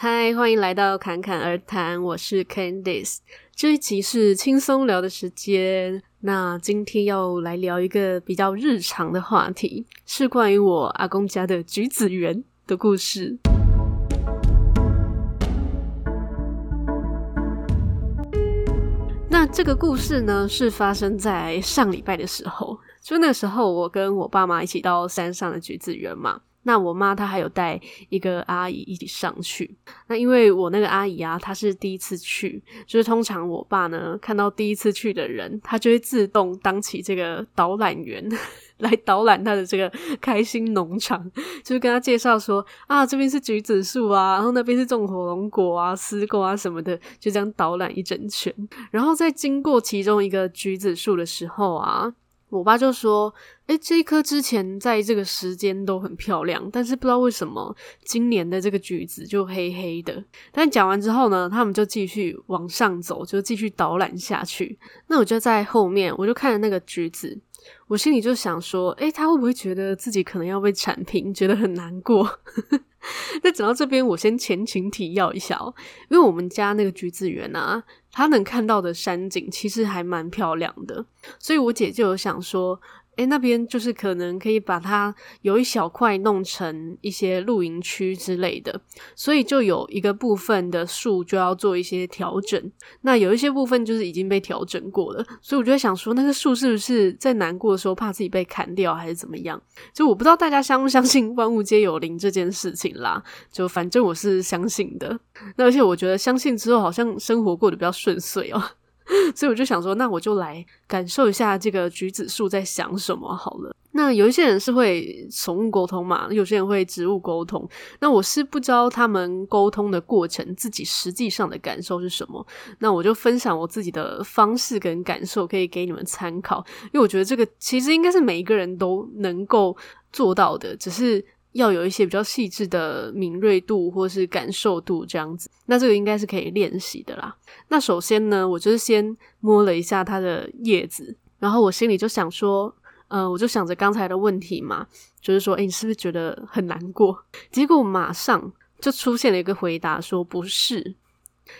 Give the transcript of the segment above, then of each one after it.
嗨，欢迎来到侃侃而谈，我是 Candice。这一集是轻松聊的时间。那今天要来聊一个比较日常的话题，是关于我阿公家的橘子园的故事。那这个故事呢，是发生在上礼拜的时候，就那个时候，我跟我爸妈一起到山上的橘子园嘛。那我妈她还有带一个阿姨一起上去。那因为我那个阿姨啊，她是第一次去，就是通常我爸呢看到第一次去的人，他就会自动当起这个导览员 来导览他的这个开心农场，就是跟他介绍说啊，这边是橘子树啊，然后那边是种火龙果啊、丝瓜啊什么的，就这样导览一整圈。然后在经过其中一个橘子树的时候啊。我爸就说：“诶，这一颗之前在这个时间都很漂亮，但是不知道为什么今年的这个橘子就黑黑的。”但讲完之后呢，他们就继续往上走，就继续导览下去。那我就在后面，我就看着那个橘子，我心里就想说：“诶，他会不会觉得自己可能要被铲平，觉得很难过？” 那讲到这边，我先前情提要一下哦，因为我们家那个橘子园啊。他能看到的山景其实还蛮漂亮的，所以我姐就有想说，诶，那边就是可能可以把它有一小块弄成一些露营区之类的，所以就有一个部分的树就要做一些调整。那有一些部分就是已经被调整过了，所以我就在想说，那个树是不是在难过的时候怕自己被砍掉，还是怎么样？就我不知道大家相不相信万物皆有灵这件事情啦。就反正我是相信的。那而且我觉得相信之后，好像生活过得比较顺遂哦。所以我就想说，那我就来感受一下这个橘子树在想什么好了。那有一些人是会宠物沟通嘛，有些人会植物沟通。那我是不知道他们沟通的过程，自己实际上的感受是什么。那我就分享我自己的方式跟感受，可以给你们参考。因为我觉得这个其实应该是每一个人都能够做到的，只是。要有一些比较细致的敏锐度或是感受度这样子，那这个应该是可以练习的啦。那首先呢，我就是先摸了一下它的叶子，然后我心里就想说，呃，我就想着刚才的问题嘛，就是说，诶，你是不是觉得很难过？结果马上就出现了一个回答，说不是。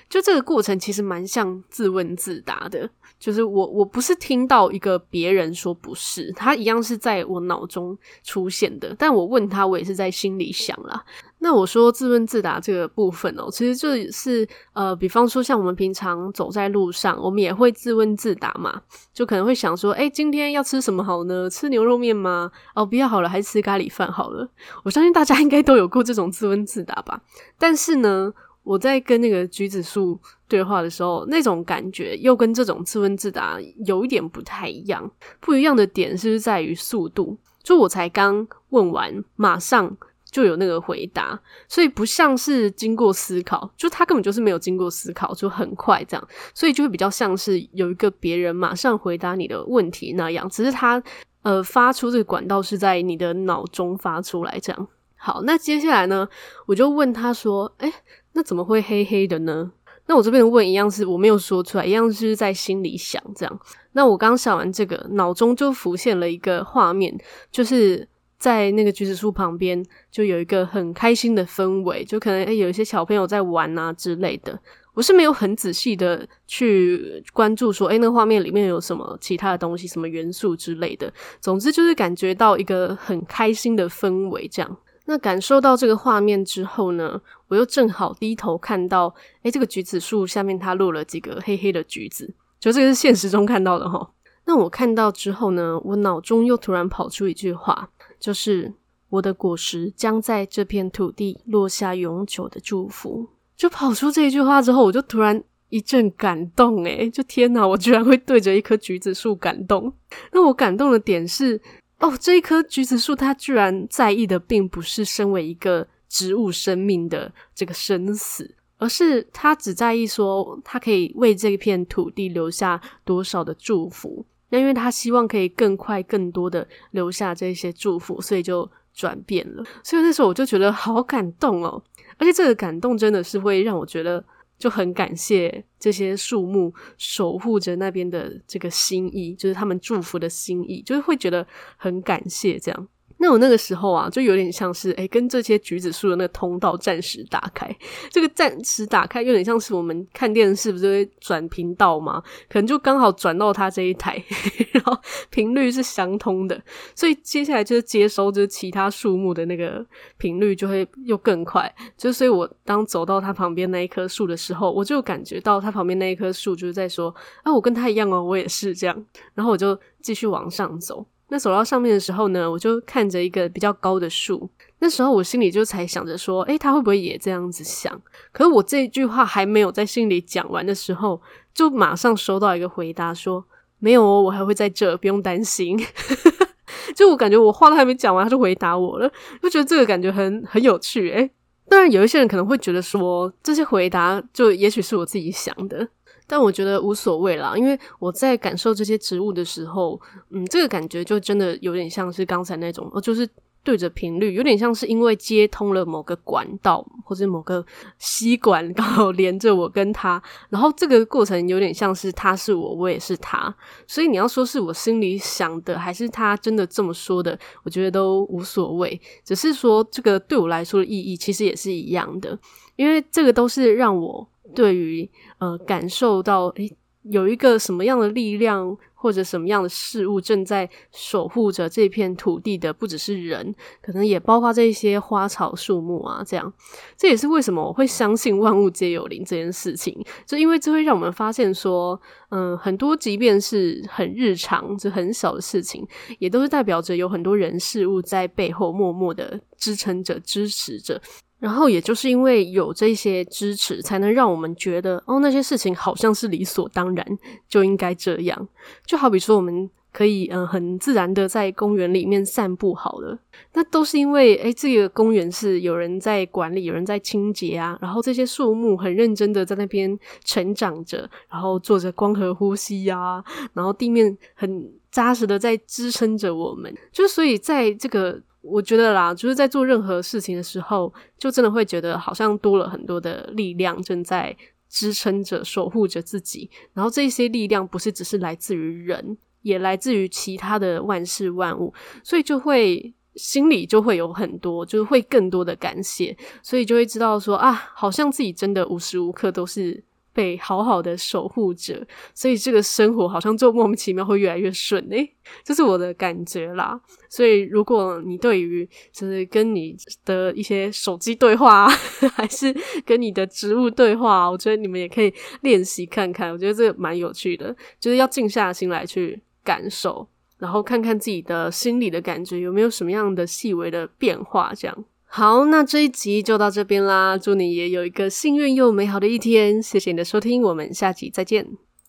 就这个过程其实蛮像自问自答的，就是我我不是听到一个别人说不是，他一样是在我脑中出现的，但我问他，我也是在心里想啦。那我说自问自答这个部分哦，其实就是呃，比方说像我们平常走在路上，我们也会自问自答嘛，就可能会想说，诶，今天要吃什么好呢？吃牛肉面吗？哦，不要好了，还是吃咖喱饭好了。我相信大家应该都有过这种自问自答吧，但是呢。我在跟那个橘子树对话的时候，那种感觉又跟这种自问自答有一点不太一样。不一样的点是是在于速度？就我才刚问完，马上就有那个回答，所以不像是经过思考，就他根本就是没有经过思考，就很快这样，所以就会比较像是有一个别人马上回答你的问题那样。只是他呃发出这个管道是在你的脑中发出来这样。好，那接下来呢，我就问他说：“诶。”那怎么会黑黑的呢？那我这边问一样是我没有说出来，一样是在心里想这样。那我刚想完这个，脑中就浮现了一个画面，就是在那个橘子树旁边，就有一个很开心的氛围，就可能诶有一些小朋友在玩啊之类的。我是没有很仔细的去关注说，诶那画面里面有什么其他的东西，什么元素之类的。总之就是感觉到一个很开心的氛围这样。那感受到这个画面之后呢，我又正好低头看到，诶，这个橘子树下面它落了几个黑黑的橘子，就这个是现实中看到的哈。那我看到之后呢，我脑中又突然跑出一句话，就是我的果实将在这片土地落下永久的祝福。就跑出这一句话之后，我就突然一阵感动，诶，就天哪，我居然会对着一棵橘子树感动。那我感动的点是。哦，这一棵橘子树，它居然在意的并不是身为一个植物生命的这个生死，而是它只在意说，它可以为这片土地留下多少的祝福。那因为它希望可以更快、更多的留下这些祝福，所以就转变了。所以那时候我就觉得好感动哦，而且这个感动真的是会让我觉得。就很感谢这些树木守护着那边的这个心意，就是他们祝福的心意，就是会觉得很感谢这样。那我那个时候啊，就有点像是诶，跟这些橘子树的那个通道暂时打开。这个暂时打开，有点像是我们看电视不是会转频道吗？可能就刚好转到它这一台，然后频率是相通的，所以接下来就是接收就是其他树木的那个频率就会又更快。就所以我当走到它旁边那一棵树的时候，我就感觉到它旁边那一棵树就是在说：“啊，我跟他一样哦，我也是这样。”然后我就继续往上走。那走到上面的时候呢，我就看着一个比较高的树。那时候我心里就才想着说，诶，他会不会也这样子想？可是我这句话还没有在心里讲完的时候，就马上收到一个回答说，没有哦，我还会在这，不用担心。就我感觉我话都还没讲完，他就回答我了，就觉得这个感觉很很有趣。诶，当然有一些人可能会觉得说，这些回答就也许是我自己想的。但我觉得无所谓啦，因为我在感受这些植物的时候，嗯，这个感觉就真的有点像是刚才那种，就是对着频率，有点像是因为接通了某个管道或者某个吸管 刚好连着我跟他，然后这个过程有点像是他是我，我也是他，所以你要说是我心里想的，还是他真的这么说的，我觉得都无所谓，只是说这个对我来说的意义其实也是一样的，因为这个都是让我。对于呃，感受到诶，有一个什么样的力量或者什么样的事物正在守护着这片土地的，不只是人，可能也包括这些花草树木啊，这样，这也是为什么我会相信万物皆有灵这件事情，就因为这会让我们发现说，嗯、很多即便是很日常、就很小的事情，也都是代表着有很多人事物在背后默默的支撑着、支持着。然后，也就是因为有这些支持，才能让我们觉得，哦，那些事情好像是理所当然，就应该这样。就好比说，我们可以，嗯、很自然的在公园里面散步好了，那都是因为，诶，这个公园是有人在管理，有人在清洁啊，然后这些树木很认真的在那边成长着，然后做着光合呼吸呀、啊，然后地面很扎实的在支撑着我们，就所以在这个。我觉得啦，就是在做任何事情的时候，就真的会觉得好像多了很多的力量正在支撑着、守护着自己。然后这些力量不是只是来自于人，也来自于其他的万事万物，所以就会心里就会有很多，就是会更多的感谢，所以就会知道说啊，好像自己真的无时无刻都是。被好好的守护着，所以这个生活好像就莫名其妙会越来越顺诶，这是我的感觉啦。所以如果你对于就是跟你的一些手机对话，还是跟你的植物对话，我觉得你们也可以练习看看。我觉得这个蛮有趣的，就是要静下心来去感受，然后看看自己的心里的感觉有没有什么样的细微的变化，这样。好，那这一集就到这边啦。祝你也有一个幸运又美好的一天。谢谢你的收听，我们下集再见。